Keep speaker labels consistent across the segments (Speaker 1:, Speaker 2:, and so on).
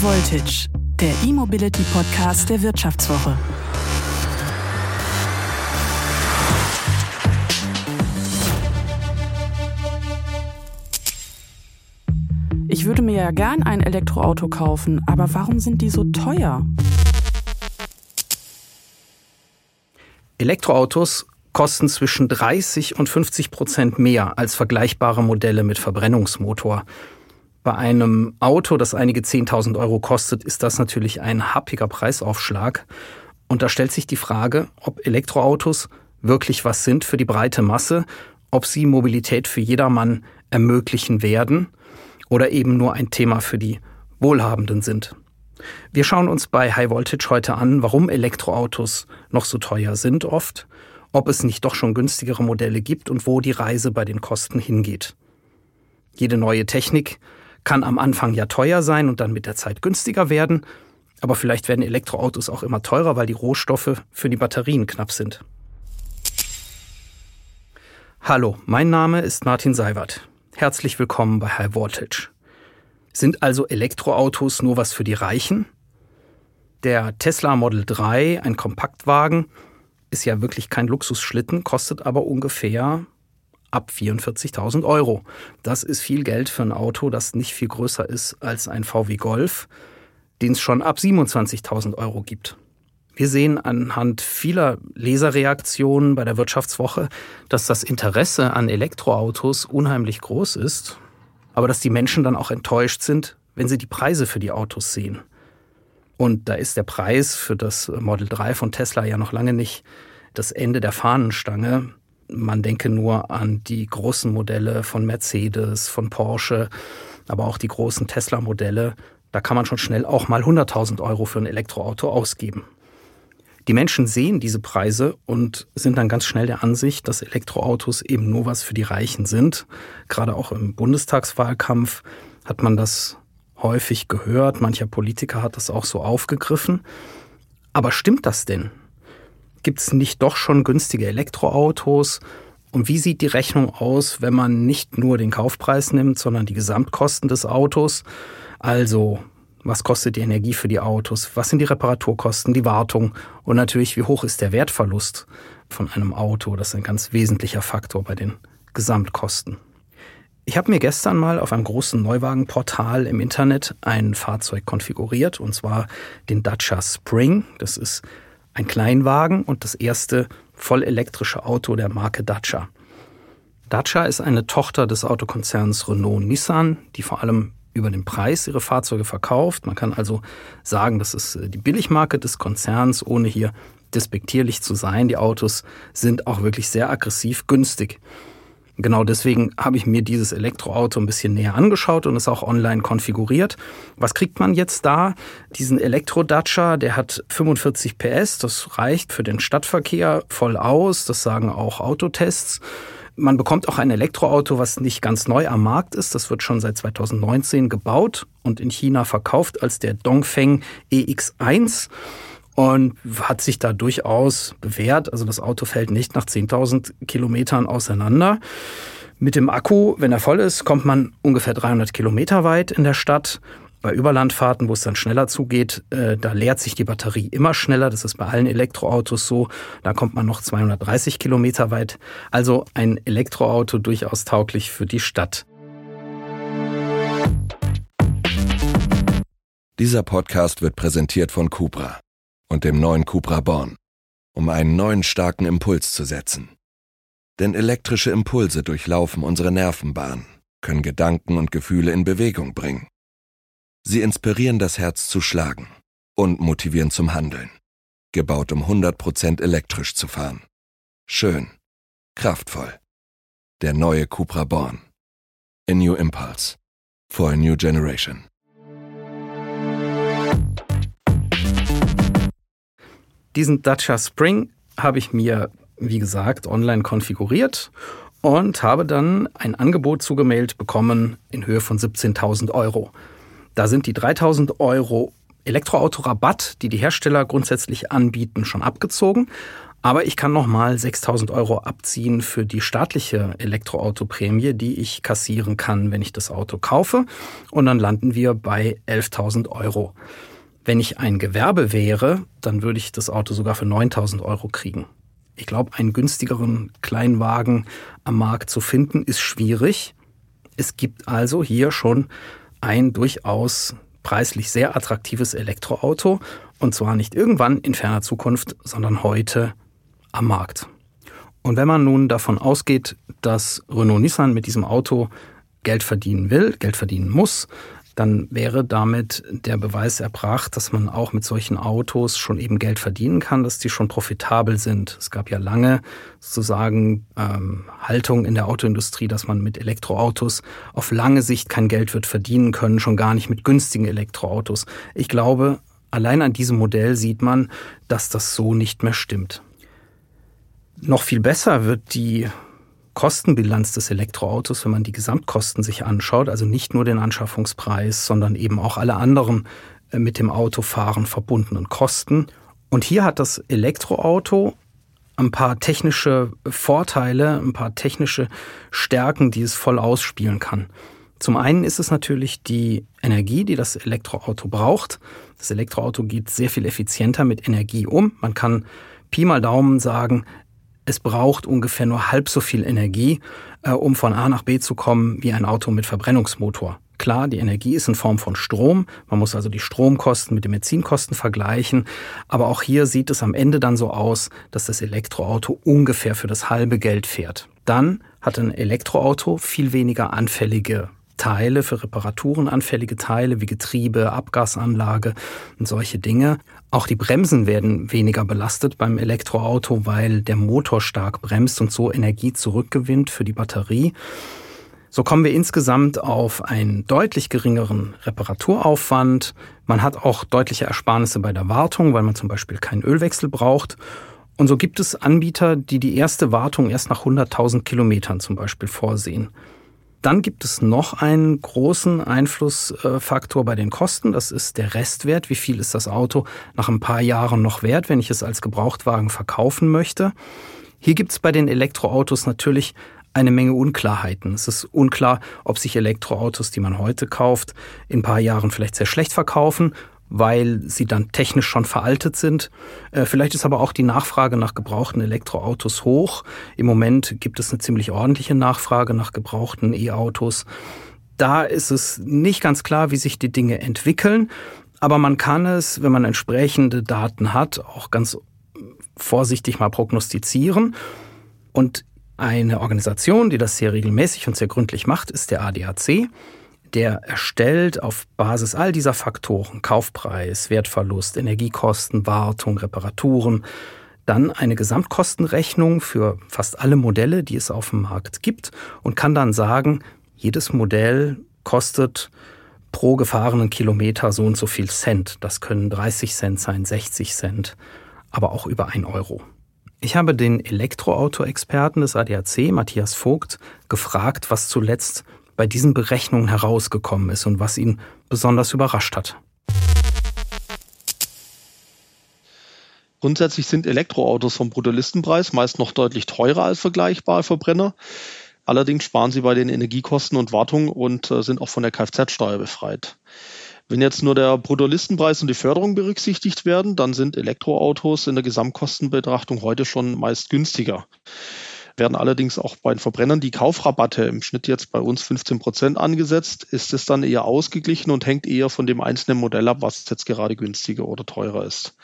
Speaker 1: Voltage, der E-Mobility Podcast der Wirtschaftswoche. Ich würde mir ja gern ein Elektroauto kaufen, aber warum sind die so teuer?
Speaker 2: Elektroautos kosten zwischen 30 und 50 Prozent mehr als vergleichbare Modelle mit Verbrennungsmotor. Bei einem Auto, das einige 10.000 Euro kostet, ist das natürlich ein happiger Preisaufschlag. Und da stellt sich die Frage, ob Elektroautos wirklich was sind für die breite Masse, ob sie Mobilität für jedermann ermöglichen werden oder eben nur ein Thema für die Wohlhabenden sind. Wir schauen uns bei High Voltage heute an, warum Elektroautos noch so teuer sind oft ob es nicht doch schon günstigere Modelle gibt und wo die Reise bei den Kosten hingeht. Jede neue Technik kann am Anfang ja teuer sein und dann mit der Zeit günstiger werden, aber vielleicht werden Elektroautos auch immer teurer, weil die Rohstoffe für die Batterien knapp sind. Hallo, mein Name ist Martin Seiwert. Herzlich willkommen bei High Voltage. Sind also Elektroautos nur was für die Reichen? Der Tesla Model 3, ein Kompaktwagen, ist ja wirklich kein Luxusschlitten, kostet aber ungefähr ab 44.000 Euro. Das ist viel Geld für ein Auto, das nicht viel größer ist als ein VW Golf, den es schon ab 27.000 Euro gibt. Wir sehen anhand vieler Leserreaktionen bei der Wirtschaftswoche, dass das Interesse an Elektroautos unheimlich groß ist, aber dass die Menschen dann auch enttäuscht sind, wenn sie die Preise für die Autos sehen. Und da ist der Preis für das Model 3 von Tesla ja noch lange nicht das Ende der Fahnenstange. Man denke nur an die großen Modelle von Mercedes, von Porsche, aber auch die großen Tesla-Modelle. Da kann man schon schnell auch mal 100.000 Euro für ein Elektroauto ausgeben. Die Menschen sehen diese Preise und sind dann ganz schnell der Ansicht, dass Elektroautos eben nur was für die Reichen sind. Gerade auch im Bundestagswahlkampf hat man das häufig gehört. Mancher Politiker hat das auch so aufgegriffen. Aber stimmt das denn? Gibt es nicht doch schon günstige Elektroautos? Und wie sieht die Rechnung aus, wenn man nicht nur den Kaufpreis nimmt, sondern die Gesamtkosten des Autos? Also, was kostet die Energie für die Autos? Was sind die Reparaturkosten, die Wartung? Und natürlich, wie hoch ist der Wertverlust von einem Auto? Das ist ein ganz wesentlicher Faktor bei den Gesamtkosten. Ich habe mir gestern mal auf einem großen Neuwagenportal im Internet ein Fahrzeug konfiguriert, und zwar den Dacia Spring. Das ist ein Kleinwagen und das erste vollelektrische Auto der Marke Dacia. Dacia ist eine Tochter des Autokonzerns Renault-Nissan, die vor allem über den Preis ihre Fahrzeuge verkauft. Man kann also sagen, das ist äh, die Billigmarke des Konzerns, ohne hier despektierlich zu sein. Die Autos sind auch wirklich sehr aggressiv günstig. Genau deswegen habe ich mir dieses Elektroauto ein bisschen näher angeschaut und es auch online konfiguriert. Was kriegt man jetzt da? Diesen Elektro-Dacia, der hat 45 PS, das reicht für den Stadtverkehr voll aus, das sagen auch Autotests. Man bekommt auch ein Elektroauto, was nicht ganz neu am Markt ist. Das wird schon seit 2019 gebaut und in China verkauft als der Dongfeng EX1 und hat sich da durchaus bewährt. Also das Auto fällt nicht nach 10.000 Kilometern auseinander. Mit dem Akku, wenn er voll ist, kommt man ungefähr 300 Kilometer weit in der Stadt. Bei Überlandfahrten, wo es dann schneller zugeht, äh, da leert sich die Batterie immer schneller. Das ist bei allen Elektroautos so. Da kommt man noch 230 Kilometer weit. Also ein Elektroauto durchaus tauglich für die Stadt.
Speaker 3: Dieser Podcast wird präsentiert von Cupra und dem neuen Cupra Born, um einen neuen starken Impuls zu setzen. Denn elektrische Impulse durchlaufen unsere Nervenbahn, können Gedanken und Gefühle in Bewegung bringen. Sie inspirieren das Herz zu schlagen und motivieren zum Handeln. Gebaut um 100% elektrisch zu fahren. Schön. Kraftvoll. Der neue Cupra Born. A New Impulse. For a New Generation.
Speaker 2: Diesen Dacia Spring habe ich mir, wie gesagt, online konfiguriert und habe dann ein Angebot zugemailt bekommen in Höhe von 17.000 Euro. Da sind die 3.000 Euro Elektroautorabatt, die die Hersteller grundsätzlich anbieten, schon abgezogen. Aber ich kann nochmal 6000 Euro abziehen für die staatliche Elektroautoprämie, die ich kassieren kann, wenn ich das Auto kaufe. Und dann landen wir bei 11.000 Euro. Wenn ich ein Gewerbe wäre, dann würde ich das Auto sogar für 9000 Euro kriegen. Ich glaube, einen günstigeren Kleinwagen am Markt zu finden, ist schwierig. Es gibt also hier schon ein durchaus preislich sehr attraktives Elektroauto und zwar nicht irgendwann in ferner Zukunft, sondern heute am Markt. Und wenn man nun davon ausgeht, dass Renault Nissan mit diesem Auto Geld verdienen will, Geld verdienen muss, dann wäre damit der Beweis erbracht, dass man auch mit solchen Autos schon eben Geld verdienen kann, dass die schon profitabel sind. Es gab ja lange sozusagen ähm, Haltung in der Autoindustrie, dass man mit Elektroautos auf lange Sicht kein Geld wird verdienen können, schon gar nicht mit günstigen Elektroautos. Ich glaube, allein an diesem Modell sieht man, dass das so nicht mehr stimmt. Noch viel besser wird die Kostenbilanz des Elektroautos, wenn man die Gesamtkosten sich anschaut, also nicht nur den Anschaffungspreis, sondern eben auch alle anderen äh, mit dem Autofahren verbundenen Kosten. Und hier hat das Elektroauto ein paar technische Vorteile, ein paar technische Stärken, die es voll ausspielen kann. Zum einen ist es natürlich die Energie, die das Elektroauto braucht. Das Elektroauto geht sehr viel effizienter mit Energie um. Man kann Pi mal Daumen sagen, es braucht ungefähr nur halb so viel Energie, äh, um von A nach B zu kommen, wie ein Auto mit Verbrennungsmotor. Klar, die Energie ist in Form von Strom. Man muss also die Stromkosten mit den Benzinkosten vergleichen. Aber auch hier sieht es am Ende dann so aus, dass das Elektroauto ungefähr für das halbe Geld fährt. Dann hat ein Elektroauto viel weniger anfällige Teile, für Reparaturen anfällige Teile wie Getriebe, Abgasanlage und solche Dinge. Auch die Bremsen werden weniger belastet beim Elektroauto, weil der Motor stark bremst und so Energie zurückgewinnt für die Batterie. So kommen wir insgesamt auf einen deutlich geringeren Reparaturaufwand. Man hat auch deutliche Ersparnisse bei der Wartung, weil man zum Beispiel keinen Ölwechsel braucht. Und so gibt es Anbieter, die die erste Wartung erst nach 100.000 Kilometern zum Beispiel vorsehen. Dann gibt es noch einen großen Einflussfaktor bei den Kosten. Das ist der Restwert. Wie viel ist das Auto nach ein paar Jahren noch wert, wenn ich es als Gebrauchtwagen verkaufen möchte? Hier gibt es bei den Elektroautos natürlich eine Menge Unklarheiten. Es ist unklar, ob sich Elektroautos, die man heute kauft, in ein paar Jahren vielleicht sehr schlecht verkaufen weil sie dann technisch schon veraltet sind. Äh, vielleicht ist aber auch die Nachfrage nach gebrauchten Elektroautos hoch. Im Moment gibt es eine ziemlich ordentliche Nachfrage nach gebrauchten E-Autos. Da ist es nicht ganz klar, wie sich die Dinge entwickeln. Aber man kann es, wenn man entsprechende Daten hat, auch ganz vorsichtig mal prognostizieren. Und eine Organisation, die das sehr regelmäßig und sehr gründlich macht, ist der ADAC der erstellt auf Basis all dieser Faktoren, Kaufpreis, Wertverlust, Energiekosten, Wartung, Reparaturen, dann eine Gesamtkostenrechnung für fast alle Modelle, die es auf dem Markt gibt und kann dann sagen, jedes Modell kostet pro gefahrenen Kilometer so und so viel Cent. Das können 30 Cent sein, 60 Cent, aber auch über ein Euro. Ich habe den Elektroauto-Experten des ADAC, Matthias Vogt, gefragt, was zuletzt bei diesen Berechnungen herausgekommen ist und was ihn besonders überrascht hat.
Speaker 4: Grundsätzlich sind Elektroautos vom Bruttolistenpreis meist noch deutlich teurer als vergleichbare Verbrenner. Allerdings sparen sie bei den Energiekosten und Wartung und äh, sind auch von der Kfz-Steuer befreit. Wenn jetzt nur der Bruttolistenpreis und die Förderung berücksichtigt werden, dann sind Elektroautos in der Gesamtkostenbetrachtung heute schon meist günstiger werden allerdings auch bei den Verbrennern die Kaufrabatte im Schnitt jetzt bei uns 15 Prozent angesetzt, ist es dann eher ausgeglichen und hängt eher von dem einzelnen Modell ab, was jetzt gerade günstiger oder teurer ist.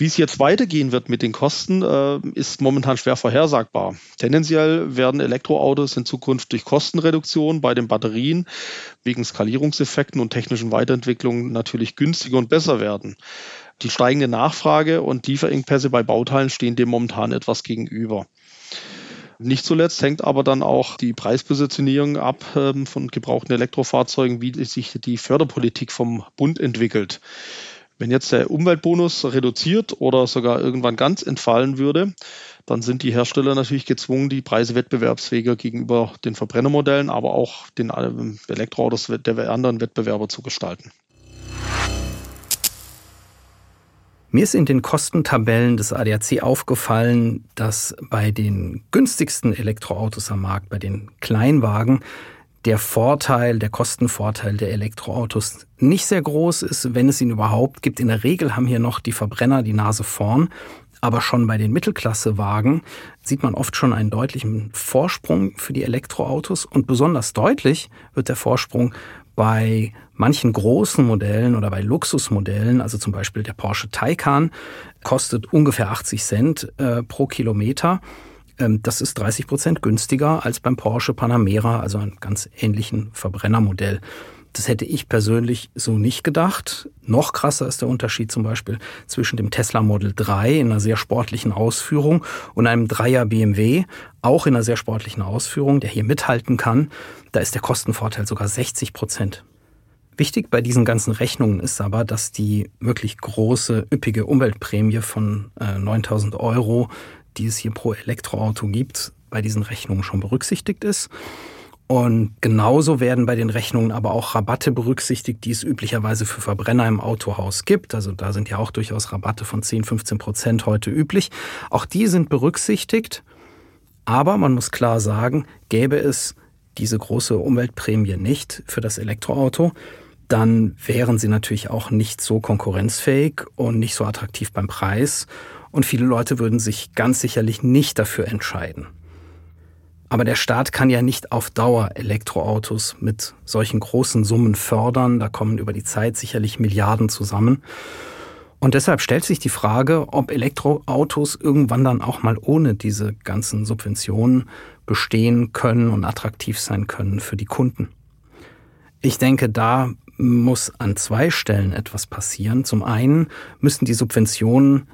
Speaker 4: Wie es jetzt weitergehen wird mit den Kosten, äh, ist momentan schwer vorhersagbar. Tendenziell werden Elektroautos in Zukunft durch Kostenreduktion bei den Batterien wegen Skalierungseffekten und technischen Weiterentwicklungen natürlich günstiger und besser werden. Die steigende Nachfrage und Lieferengpässe bei Bauteilen stehen dem momentan etwas gegenüber. Nicht zuletzt hängt aber dann auch die Preispositionierung ab ähm, von gebrauchten Elektrofahrzeugen, wie sich die Förderpolitik vom Bund entwickelt. Wenn jetzt der Umweltbonus reduziert oder sogar irgendwann ganz entfallen würde, dann sind die Hersteller natürlich gezwungen, die Preise wettbewerbsfähiger gegenüber den Verbrennermodellen, aber auch den ähm, Elektroautos der anderen Wettbewerber zu gestalten.
Speaker 2: Mir ist in den Kostentabellen des ADAC aufgefallen, dass bei den günstigsten Elektroautos am Markt, bei den Kleinwagen, der Vorteil, der Kostenvorteil der Elektroautos nicht sehr groß ist, wenn es ihn überhaupt gibt. In der Regel haben hier noch die Verbrenner die Nase vorn. Aber schon bei den Mittelklassewagen sieht man oft schon einen deutlichen Vorsprung für die Elektroautos. Und besonders deutlich wird der Vorsprung bei manchen großen Modellen oder bei Luxusmodellen, also zum Beispiel der Porsche Taycan, kostet ungefähr 80 Cent äh, pro Kilometer. Ähm, das ist 30 Prozent günstiger als beim Porsche Panamera, also einem ganz ähnlichen Verbrennermodell. Das hätte ich persönlich so nicht gedacht. Noch krasser ist der Unterschied zum Beispiel zwischen dem Tesla Model 3 in einer sehr sportlichen Ausführung und einem Dreier BMW, auch in einer sehr sportlichen Ausführung, der hier mithalten kann. Da ist der Kostenvorteil sogar 60 Prozent. Wichtig bei diesen ganzen Rechnungen ist aber, dass die wirklich große, üppige Umweltprämie von äh, 9000 Euro, die es hier pro Elektroauto gibt, bei diesen Rechnungen schon berücksichtigt ist. Und genauso werden bei den Rechnungen aber auch Rabatte berücksichtigt, die es üblicherweise für Verbrenner im Autohaus gibt. Also da sind ja auch durchaus Rabatte von 10, 15 Prozent heute üblich. Auch die sind berücksichtigt. Aber man muss klar sagen, gäbe es diese große Umweltprämie nicht für das Elektroauto, dann wären sie natürlich auch nicht so konkurrenzfähig und nicht so attraktiv beim Preis. Und viele Leute würden sich ganz sicherlich nicht dafür entscheiden. Aber der Staat kann ja nicht auf Dauer Elektroautos mit solchen großen Summen fördern. Da kommen über die Zeit sicherlich Milliarden zusammen. Und deshalb stellt sich die Frage, ob Elektroautos irgendwann dann auch mal ohne diese ganzen Subventionen bestehen können und attraktiv sein können für die Kunden. Ich denke, da muss an zwei Stellen etwas passieren. Zum einen müssen die Subventionen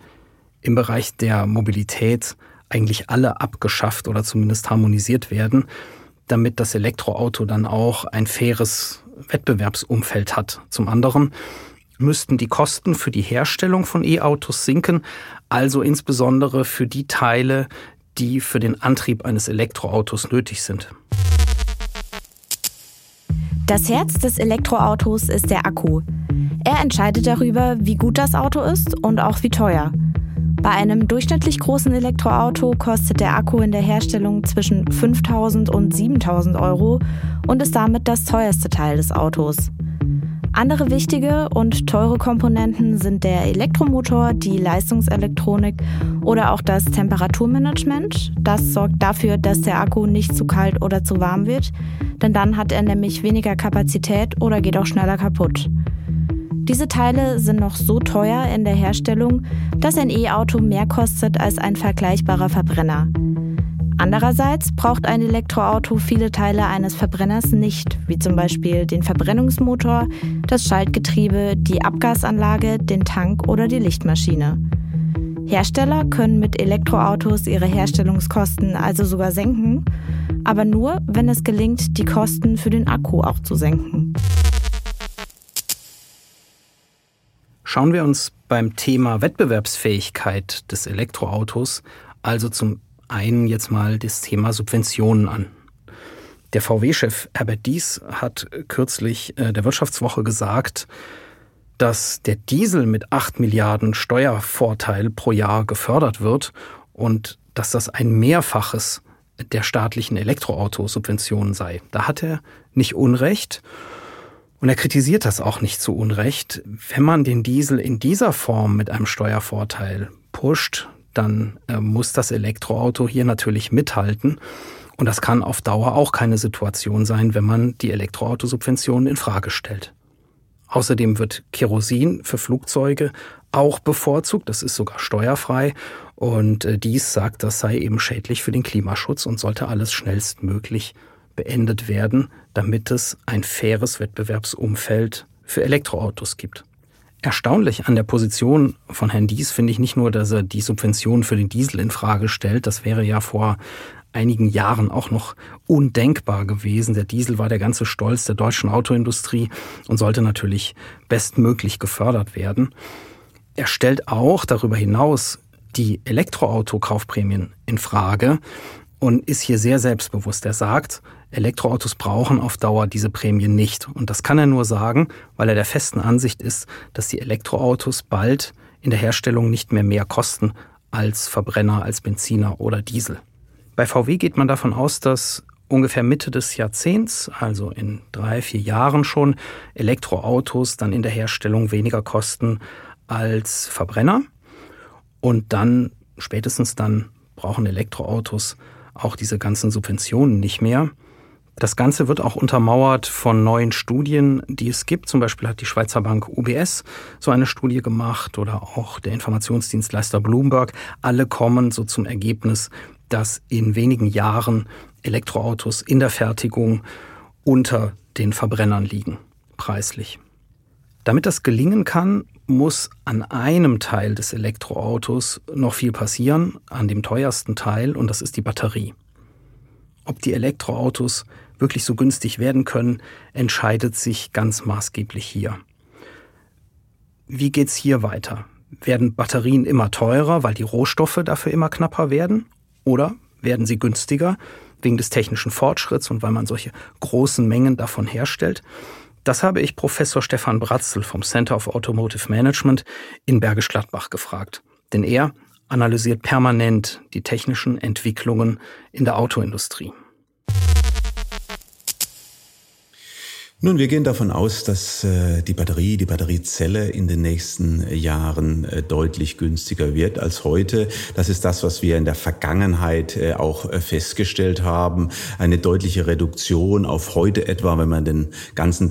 Speaker 2: im Bereich der Mobilität eigentlich alle abgeschafft oder zumindest harmonisiert werden, damit das Elektroauto dann auch ein faires Wettbewerbsumfeld hat. Zum anderen müssten die Kosten für die Herstellung von E-Autos sinken, also insbesondere für die Teile, die für den Antrieb eines Elektroautos nötig sind.
Speaker 5: Das Herz des Elektroautos ist der Akku. Er entscheidet darüber, wie gut das Auto ist und auch wie teuer. Bei einem durchschnittlich großen Elektroauto kostet der Akku in der Herstellung zwischen 5000 und 7000 Euro und ist damit das teuerste Teil des Autos. Andere wichtige und teure Komponenten sind der Elektromotor, die Leistungselektronik oder auch das Temperaturmanagement. Das sorgt dafür, dass der Akku nicht zu kalt oder zu warm wird, denn dann hat er nämlich weniger Kapazität oder geht auch schneller kaputt. Diese Teile sind noch so teuer in der Herstellung, dass ein E-Auto mehr kostet als ein vergleichbarer Verbrenner. Andererseits braucht ein Elektroauto viele Teile eines Verbrenners nicht, wie zum Beispiel den Verbrennungsmotor, das Schaltgetriebe, die Abgasanlage, den Tank oder die Lichtmaschine. Hersteller können mit Elektroautos ihre Herstellungskosten also sogar senken, aber nur, wenn es gelingt, die Kosten für den Akku auch zu senken.
Speaker 2: Schauen wir uns beim Thema Wettbewerbsfähigkeit des Elektroautos also zum einen jetzt mal das Thema Subventionen an. Der VW-Chef Herbert Dies hat kürzlich äh, der Wirtschaftswoche gesagt, dass der Diesel mit 8 Milliarden Steuervorteil pro Jahr gefördert wird und dass das ein Mehrfaches der staatlichen Elektroautosubventionen sei. Da hat er nicht Unrecht. Und er kritisiert das auch nicht zu Unrecht. Wenn man den Diesel in dieser Form mit einem Steuervorteil pusht, dann äh, muss das Elektroauto hier natürlich mithalten. Und das kann auf Dauer auch keine Situation sein, wenn man die Elektroautosubventionen in Frage stellt. Außerdem wird Kerosin für Flugzeuge auch bevorzugt. Das ist sogar steuerfrei. Und äh, dies sagt, das sei eben schädlich für den Klimaschutz und sollte alles schnellstmöglich beendet werden, damit es ein faires Wettbewerbsumfeld für Elektroautos gibt. Erstaunlich an der Position von Herrn Dies finde ich nicht nur, dass er die Subventionen für den Diesel in Frage stellt. Das wäre ja vor einigen Jahren auch noch undenkbar gewesen. Der Diesel war der ganze Stolz der deutschen Autoindustrie und sollte natürlich bestmöglich gefördert werden. Er stellt auch darüber hinaus die Elektroauto-Kaufprämien in Frage und ist hier sehr selbstbewusst. Er sagt, Elektroautos brauchen auf Dauer diese Prämie nicht. Und das kann er nur sagen, weil er der festen Ansicht ist, dass die Elektroautos bald in der Herstellung nicht mehr mehr kosten als Verbrenner, als Benziner oder Diesel. Bei VW geht man davon aus, dass ungefähr Mitte des Jahrzehnts, also in drei, vier Jahren schon, Elektroautos dann in der Herstellung weniger kosten als Verbrenner. Und dann, spätestens dann, brauchen Elektroautos auch diese ganzen Subventionen nicht mehr. Das Ganze wird auch untermauert von neuen Studien, die es gibt. Zum Beispiel hat die Schweizer Bank UBS so eine Studie gemacht oder auch der Informationsdienstleister Bloomberg. Alle kommen so zum Ergebnis, dass in wenigen Jahren Elektroautos in der Fertigung unter den Verbrennern liegen, preislich. Damit das gelingen kann, muss an einem Teil des Elektroautos noch viel passieren, an dem teuersten Teil, und das ist die Batterie. Ob die Elektroautos wirklich so günstig werden können, entscheidet sich ganz maßgeblich hier. Wie geht's hier weiter? Werden Batterien immer teurer, weil die Rohstoffe dafür immer knapper werden? Oder werden sie günstiger wegen des technischen Fortschritts und weil man solche großen Mengen davon herstellt? Das habe ich Professor Stefan Bratzel vom Center of Automotive Management in Bergisch Gladbach gefragt. Denn er analysiert permanent die technischen Entwicklungen in der Autoindustrie.
Speaker 6: Nun, wir gehen davon aus, dass äh, die Batterie, die Batteriezelle in den nächsten Jahren äh, deutlich günstiger wird als heute. Das ist das, was wir in der Vergangenheit äh, auch festgestellt haben. Eine deutliche Reduktion auf heute etwa, wenn man den ganzen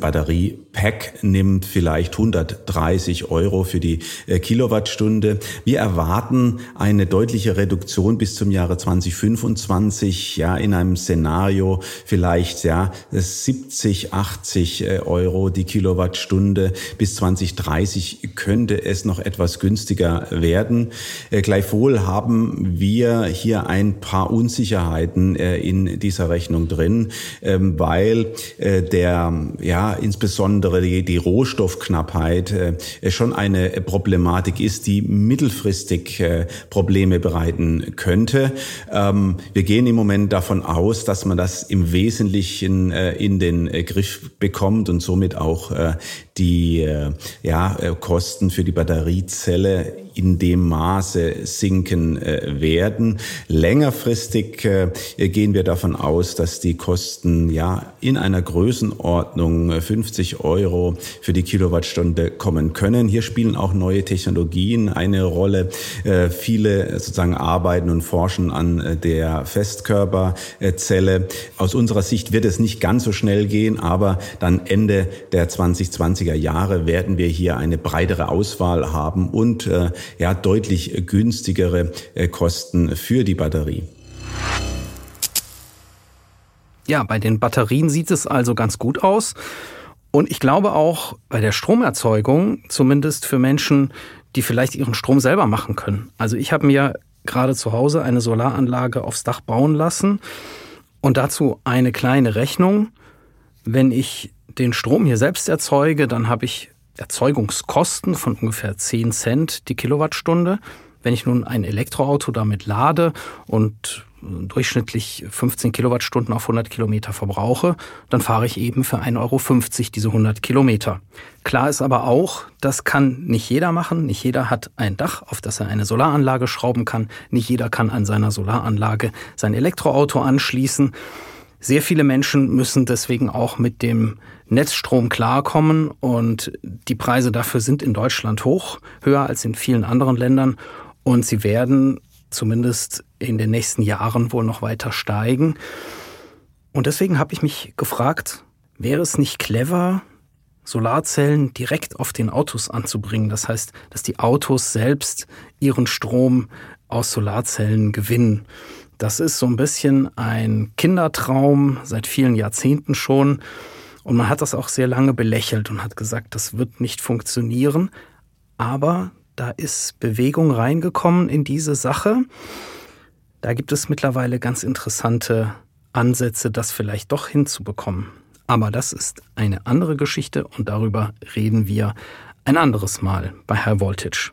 Speaker 6: Batteriepack nimmt, vielleicht 130 Euro für die äh, Kilowattstunde. Wir erwarten eine deutliche Reduktion bis zum Jahre 2025, ja, in einem Szenario vielleicht, ja, 70, 80 20 äh, Euro die Kilowattstunde. Bis 2030 könnte es noch etwas günstiger werden. Äh, gleichwohl haben wir hier ein paar Unsicherheiten in dieser Rechnung drin, ähm, weil der, ja, insbesondere die, die Rohstoffknappheit schon eine Problematik ist, die mittelfristig Probleme bereiten könnte. Ähm, wir gehen im Moment davon aus, dass man das im Wesentlichen in den Griff bekommt und somit auch äh, die äh, ja, äh, Kosten für die Batteriezelle in dem Maße sinken äh, werden. Längerfristig äh, gehen wir davon aus, dass die Kosten ja in einer Größenordnung 50 Euro für die Kilowattstunde kommen können. Hier spielen auch neue Technologien eine Rolle. Äh, viele sozusagen arbeiten und forschen an der Festkörperzelle. Aus unserer Sicht wird es nicht ganz so schnell gehen, aber dann Ende der 2020er Jahre werden wir hier eine breitere Auswahl haben und ja deutlich günstigere äh, Kosten für die Batterie.
Speaker 2: Ja, bei den Batterien sieht es also ganz gut aus. Und ich glaube auch bei der Stromerzeugung, zumindest für Menschen, die vielleicht ihren Strom selber machen können. Also ich habe mir gerade zu Hause eine Solaranlage aufs Dach bauen lassen und dazu eine kleine Rechnung. Wenn ich den Strom hier selbst erzeuge, dann habe ich Erzeugungskosten von ungefähr 10 Cent die Kilowattstunde. Wenn ich nun ein Elektroauto damit lade und durchschnittlich 15 Kilowattstunden auf 100 Kilometer verbrauche, dann fahre ich eben für 1,50 Euro diese 100 Kilometer. Klar ist aber auch, das kann nicht jeder machen. Nicht jeder hat ein Dach, auf das er eine Solaranlage schrauben kann. Nicht jeder kann an seiner Solaranlage sein Elektroauto anschließen. Sehr viele Menschen müssen deswegen auch mit dem Netzstrom klarkommen und die Preise dafür sind in Deutschland hoch, höher als in vielen anderen Ländern und sie werden zumindest in den nächsten Jahren wohl noch weiter steigen. Und deswegen habe ich mich gefragt, wäre es nicht clever, Solarzellen direkt auf den Autos anzubringen? Das heißt, dass die Autos selbst ihren Strom aus Solarzellen gewinnen. Das ist so ein bisschen ein Kindertraum seit vielen Jahrzehnten schon. Und man hat das auch sehr lange belächelt und hat gesagt, das wird nicht funktionieren. Aber da ist Bewegung reingekommen in diese Sache. Da gibt es mittlerweile ganz interessante Ansätze, das vielleicht doch hinzubekommen. Aber das ist eine andere Geschichte und darüber reden wir ein anderes Mal bei High Voltage.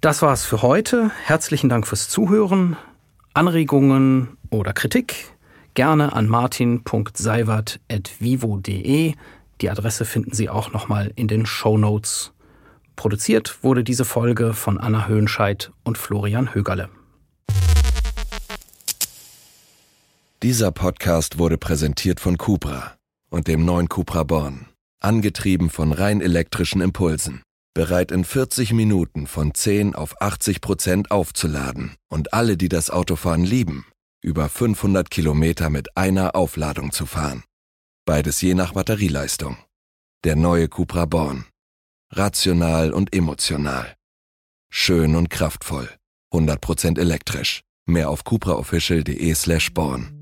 Speaker 2: Das war's für heute. Herzlichen Dank fürs Zuhören. Anregungen oder Kritik gerne an martin.seiwert.vivo.de. Die Adresse finden Sie auch nochmal in den Show Notes Produziert wurde diese Folge von Anna Höhenscheid und Florian Högerle.
Speaker 3: Dieser Podcast wurde präsentiert von Cupra und dem neuen Cupra Born. Angetrieben von rein elektrischen Impulsen. Bereit in 40 Minuten von 10 auf 80 Prozent aufzuladen. Und alle, die das Autofahren lieben, über 500 Kilometer mit einer Aufladung zu fahren. Beides je nach Batterieleistung. Der neue Cupra Born. Rational und emotional. Schön und kraftvoll. 100% elektrisch. Mehr auf cupraofficial.de slash born.